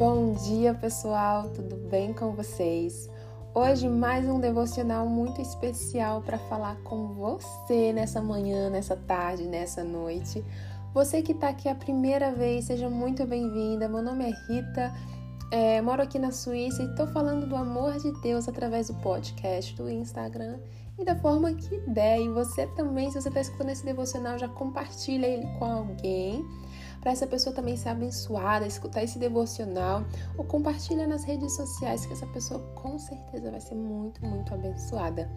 Bom dia, pessoal. Tudo bem com vocês? Hoje mais um devocional muito especial para falar com você nessa manhã, nessa tarde, nessa noite. Você que está aqui a primeira vez, seja muito bem-vinda. Meu nome é Rita, é, moro aqui na Suíça e estou falando do amor de Deus através do podcast, do Instagram e da forma que der. E você também, se você está escutando esse devocional, já compartilha ele com alguém para essa pessoa também ser abençoada, escutar esse devocional ou compartilha nas redes sociais que essa pessoa com certeza vai ser muito, muito abençoada.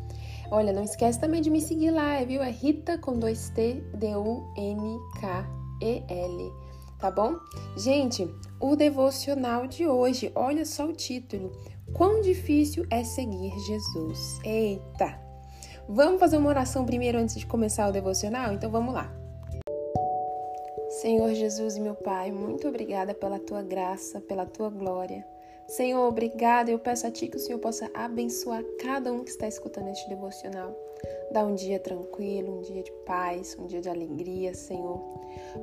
Olha, não esquece também de me seguir lá, viu? É Rita com dois T D U N K E L, tá bom? Gente, o devocional de hoje, olha só o título. Quão difícil é seguir Jesus. Eita! Vamos fazer uma oração primeiro antes de começar o devocional? Então vamos lá. Senhor Jesus meu Pai, muito obrigada pela tua graça, pela tua glória. Senhor, obrigada. Eu peço a Ti que o Senhor possa abençoar cada um que está escutando este devocional. Dá um dia tranquilo, um dia de paz, um dia de alegria, Senhor.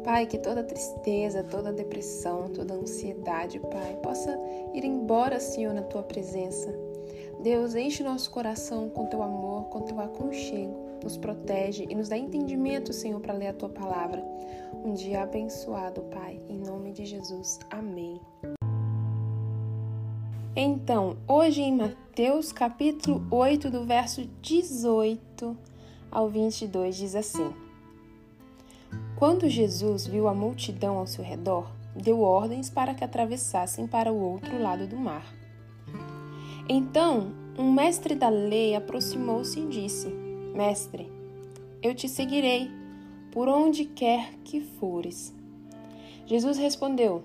Pai, que toda tristeza, toda depressão, toda ansiedade, Pai, possa ir embora, Senhor, na Tua presença. Deus, enche nosso coração com Teu amor, com Teu aconchego nos protege e nos dá entendimento, Senhor, para ler a tua palavra. Um dia abençoado, Pai, em nome de Jesus. Amém. Então, hoje em Mateus capítulo 8, do verso 18 ao 22, diz assim: Quando Jesus viu a multidão ao seu redor, deu ordens para que atravessassem para o outro lado do mar. Então, um mestre da lei aproximou-se e disse: Mestre, eu te seguirei por onde quer que fores. Jesus respondeu: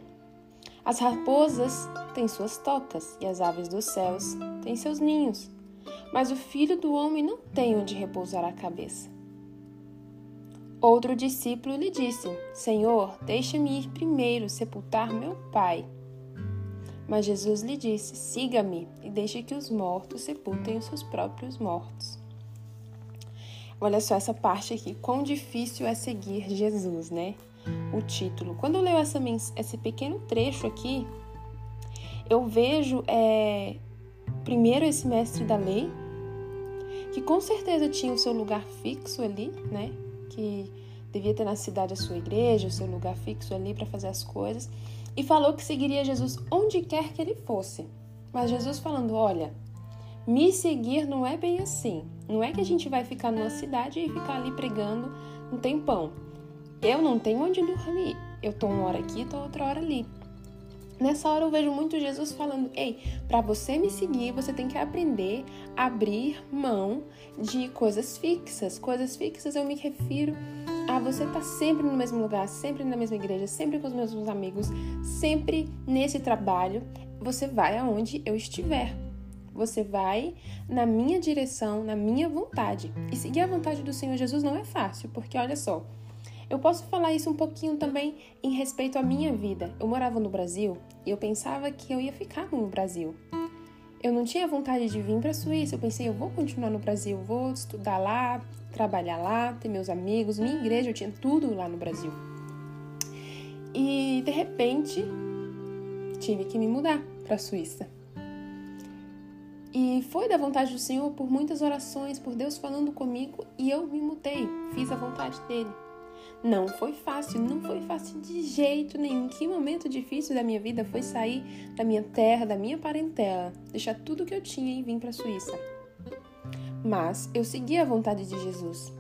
As raposas têm suas tocas e as aves dos céus têm seus ninhos, mas o filho do homem não tem onde repousar a cabeça. Outro discípulo lhe disse: Senhor, deixa-me ir primeiro sepultar meu pai. Mas Jesus lhe disse: Siga-me e deixe que os mortos sepultem os seus próprios mortos. Olha só essa parte aqui, quão difícil é seguir Jesus, né? O título. Quando eu leio essa, esse pequeno trecho aqui, eu vejo é, primeiro esse mestre da lei, que com certeza tinha o seu lugar fixo ali, né? Que devia ter na cidade a sua igreja, o seu lugar fixo ali para fazer as coisas, e falou que seguiria Jesus onde quer que ele fosse. Mas Jesus falando: olha, me seguir não é bem assim. Não é que a gente vai ficar numa cidade e ficar ali pregando um tempão. Eu não tenho onde dormir. Eu tô uma hora aqui, tô outra hora ali. Nessa hora eu vejo muito Jesus falando: "Ei, para você me seguir, você tem que aprender a abrir mão de coisas fixas. Coisas fixas eu me refiro a você estar tá sempre no mesmo lugar, sempre na mesma igreja, sempre com os mesmos amigos, sempre nesse trabalho. Você vai aonde eu estiver. Você vai na minha direção, na minha vontade. E seguir a vontade do Senhor Jesus não é fácil, porque olha só, eu posso falar isso um pouquinho também em respeito à minha vida. Eu morava no Brasil e eu pensava que eu ia ficar no Brasil. Eu não tinha vontade de vir para a Suíça. Eu pensei, eu vou continuar no Brasil, vou estudar lá, trabalhar lá, ter meus amigos, minha igreja, eu tinha tudo lá no Brasil. E de repente tive que me mudar para a Suíça. E foi da vontade do Senhor por muitas orações, por Deus falando comigo, e eu me mudei, fiz a vontade dele. Não foi fácil, não foi fácil de jeito nenhum. Que momento difícil da minha vida foi sair da minha terra, da minha parentela, deixar tudo que eu tinha e vir para a Suíça. Mas eu segui a vontade de Jesus.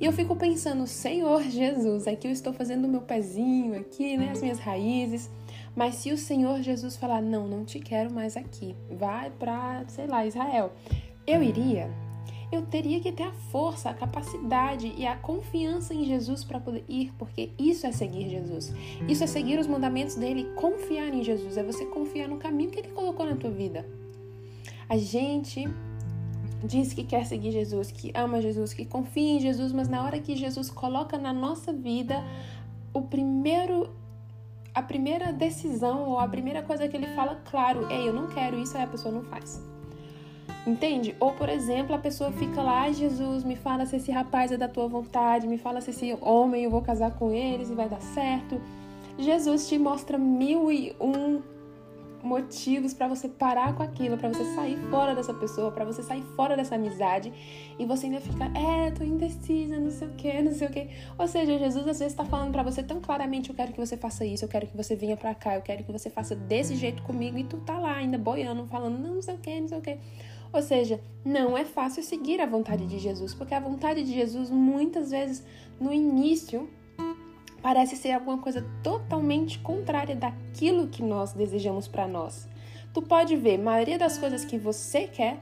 E eu fico pensando, Senhor Jesus, aqui eu estou fazendo o meu pezinho aqui, né, as minhas raízes. Mas se o Senhor Jesus falar, não, não te quero mais aqui, vai para, sei lá, Israel, eu iria? Eu teria que ter a força, a capacidade e a confiança em Jesus para poder ir, porque isso é seguir Jesus. Isso é seguir os mandamentos dele, confiar em Jesus, é você confiar no caminho que ele colocou na tua vida. A gente diz que quer seguir Jesus, que ama Jesus, que confia em Jesus, mas na hora que Jesus coloca na nossa vida, o primeiro a primeira decisão ou a primeira coisa que ele fala, claro, ei, eu não quero isso, aí a pessoa não faz. Entende? Ou, por exemplo, a pessoa fica lá, Jesus, me fala se esse rapaz é da tua vontade, me fala se esse homem eu vou casar com eles e vai dar certo. Jesus te mostra mil e um motivos para você parar com aquilo, para você sair fora dessa pessoa, para você sair fora dessa amizade e você ainda fica, é, tô indecisa, não sei o que, não sei o que. Ou seja, Jesus às vezes tá falando para você tão claramente, eu quero que você faça isso, eu quero que você venha para cá, eu quero que você faça desse jeito comigo e tu tá lá ainda boiando, falando, não, não sei o que, não sei o que. Ou seja, não é fácil seguir a vontade de Jesus, porque a vontade de Jesus muitas vezes no início parece ser alguma coisa totalmente contrária daquilo que nós desejamos para nós. Tu pode ver, a maioria das coisas que você quer,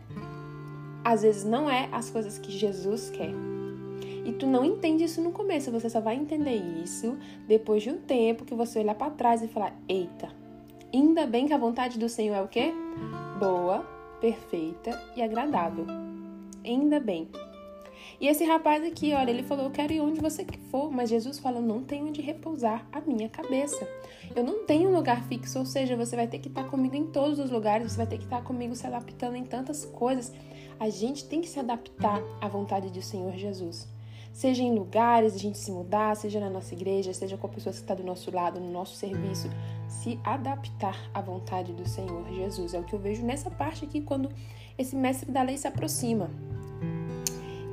às vezes não é as coisas que Jesus quer. E tu não entende isso no começo, você só vai entender isso depois de um tempo que você olhar para trás e falar: "Eita, ainda bem que a vontade do Senhor é o quê? Boa, perfeita e agradável. Ainda bem. E esse rapaz aqui, olha, ele falou: Eu quero ir onde você for, mas Jesus falou: Não tenho onde repousar a minha cabeça. Eu não tenho um lugar fixo, ou seja, você vai ter que estar comigo em todos os lugares, você vai ter que estar comigo se adaptando em tantas coisas. A gente tem que se adaptar à vontade do Senhor Jesus. Seja em lugares, a gente se mudar, seja na nossa igreja, seja com a pessoa que está do nosso lado, no nosso serviço, se adaptar à vontade do Senhor Jesus. É o que eu vejo nessa parte aqui quando esse mestre da lei se aproxima.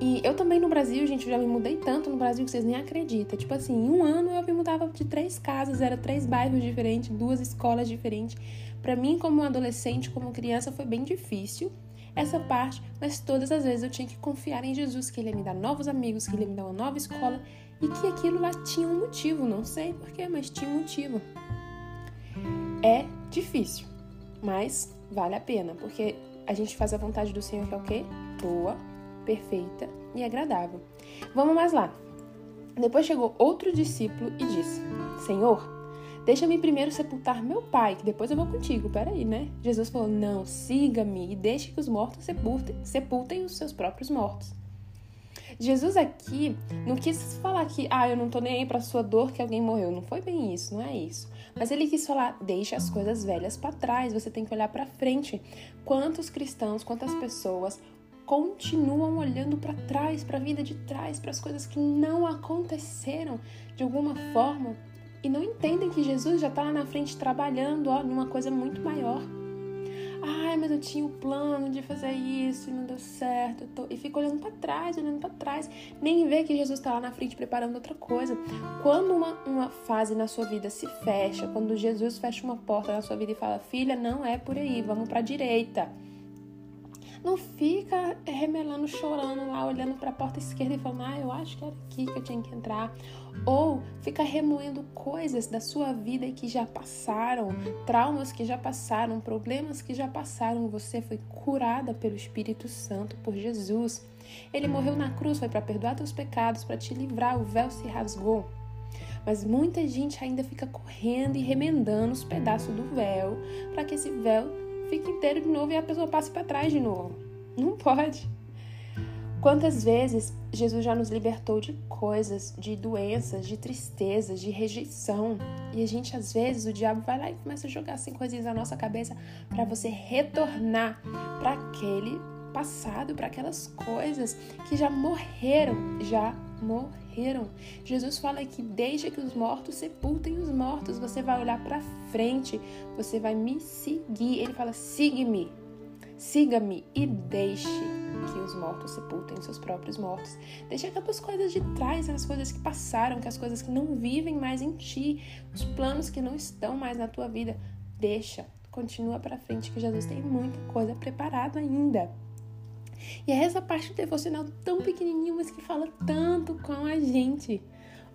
E eu também no Brasil, gente, eu já me mudei tanto no Brasil que vocês nem acreditam. Tipo assim, em um ano eu me mudava de três casas, era três bairros diferentes, duas escolas diferentes. Para mim, como adolescente, como criança, foi bem difícil essa parte, mas todas as vezes eu tinha que confiar em Jesus, que ele ia me dar novos amigos, que ele ia me dar uma nova escola e que aquilo lá tinha um motivo, não sei porquê, mas tinha um motivo. É difícil, mas vale a pena, porque a gente faz a vontade do Senhor que é o quê? Boa, perfeita e agradável. Vamos mais lá. Depois chegou outro discípulo e disse: Senhor, Deixa-me primeiro sepultar meu pai, que depois eu vou contigo. Peraí, né? Jesus falou: Não, siga-me e deixe que os mortos sepultem, sepultem os seus próprios mortos. Jesus aqui não quis falar que, ah, eu não tô nem aí pra sua dor que alguém morreu. Não foi bem isso, não é isso. Mas ele quis falar, deixa as coisas velhas para trás, você tem que olhar para frente. Quantos cristãos, quantas pessoas continuam olhando para trás, para a vida de trás, para as coisas que não aconteceram de alguma forma e não entendem que Jesus já está lá na frente trabalhando ó, numa coisa muito maior. Ai, mas eu tinha o plano de fazer isso e não deu certo. Tô... E fica olhando para trás, olhando para trás. Nem vê que Jesus está lá na frente preparando outra coisa. Quando uma, uma fase na sua vida se fecha, quando Jesus fecha uma porta na sua vida e fala: Filha, não é por aí, vamos para a direita não fica remelando, chorando lá, olhando para a porta esquerda e falando, ah, eu acho que era aqui que eu tinha que entrar. Ou fica remoendo coisas da sua vida que já passaram, traumas que já passaram, problemas que já passaram. Você foi curada pelo Espírito Santo, por Jesus. Ele morreu na cruz, foi para perdoar teus pecados, para te livrar, o véu se rasgou. Mas muita gente ainda fica correndo e remendando os pedaços do véu para que esse véu fica inteiro de novo e a pessoa passe para trás de novo. Não pode. Quantas vezes Jesus já nos libertou de coisas, de doenças, de tristezas, de rejeição. E a gente, às vezes, o diabo vai lá e começa a jogar assim coisinhas na nossa cabeça para você retornar para aquele passado, para aquelas coisas que já morreram, já morreram. Jesus fala que deixa que os mortos sepultem os mortos. Você vai olhar para frente, você vai me seguir. Ele fala: siga-me, siga-me e deixe que os mortos sepultem seus próprios mortos. Deixa aquelas coisas de trás, as coisas que passaram, que as coisas que não vivem mais em ti, os planos que não estão mais na tua vida. Deixa, continua para frente que Jesus tem muita coisa preparada ainda. E é essa parte do devocional tão pequenininho, mas que fala tanto com a gente.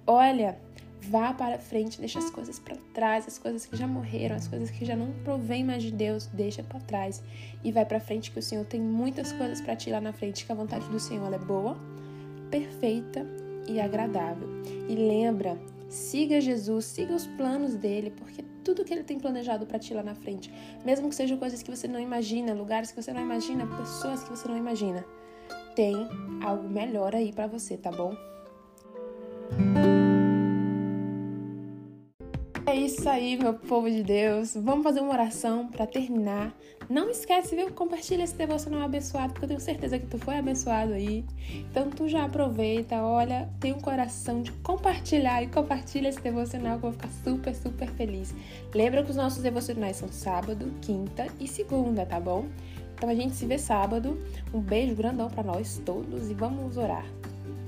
Olha, vá para frente, deixa as coisas para trás, as coisas que já morreram, as coisas que já não provém mais de Deus, deixa para trás e vai para frente que o Senhor tem muitas coisas para ti lá na frente, que a vontade do Senhor é boa, perfeita e agradável. E lembra, siga Jesus, siga os planos dele, porque tudo que ele tem planejado para ti lá na frente, mesmo que sejam coisas que você não imagina, lugares que você não imagina, pessoas que você não imagina, tem algo melhor aí para você, tá bom? Isso aí, meu povo de Deus. Vamos fazer uma oração para terminar. Não esquece, viu? Compartilha esse devocional abençoado, porque eu tenho certeza que tu foi abençoado aí. Então tu já aproveita, olha, tem um coração de compartilhar e compartilha esse devocional que eu vou ficar super, super feliz. Lembra que os nossos devocionais são sábado, quinta e segunda, tá bom? Então a gente se vê sábado. Um beijo grandão para nós todos e vamos orar.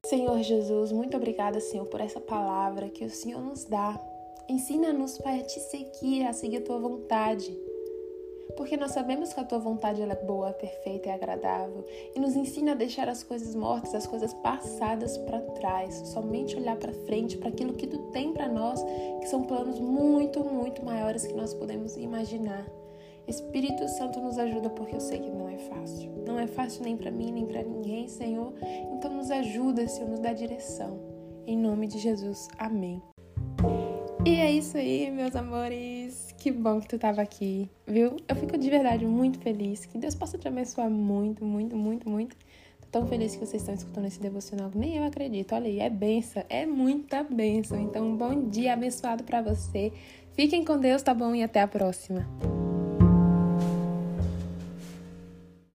Senhor Jesus, muito obrigada, Senhor, por essa palavra que o Senhor nos dá. Ensina-nos, Pai, a te seguir, a seguir a tua vontade. Porque nós sabemos que a tua vontade é boa, perfeita e agradável. E nos ensina a deixar as coisas mortas, as coisas passadas para trás. Somente olhar para frente, para aquilo que tu tem para nós, que são planos muito, muito maiores que nós podemos imaginar. Espírito Santo nos ajuda porque eu sei que não é fácil. Não é fácil nem para mim, nem para ninguém, Senhor. Então nos ajuda, Senhor, nos dá direção. Em nome de Jesus. Amém. E é isso aí, meus amores. Que bom que tu tava aqui, viu? Eu fico de verdade muito feliz. Que Deus possa te abençoar muito, muito, muito, muito. Tô tão feliz que vocês estão escutando esse devocional. Nem eu acredito. Olha aí, é benção, é muita benção. Então, um bom dia abençoado para você. Fiquem com Deus, tá bom? E até a próxima.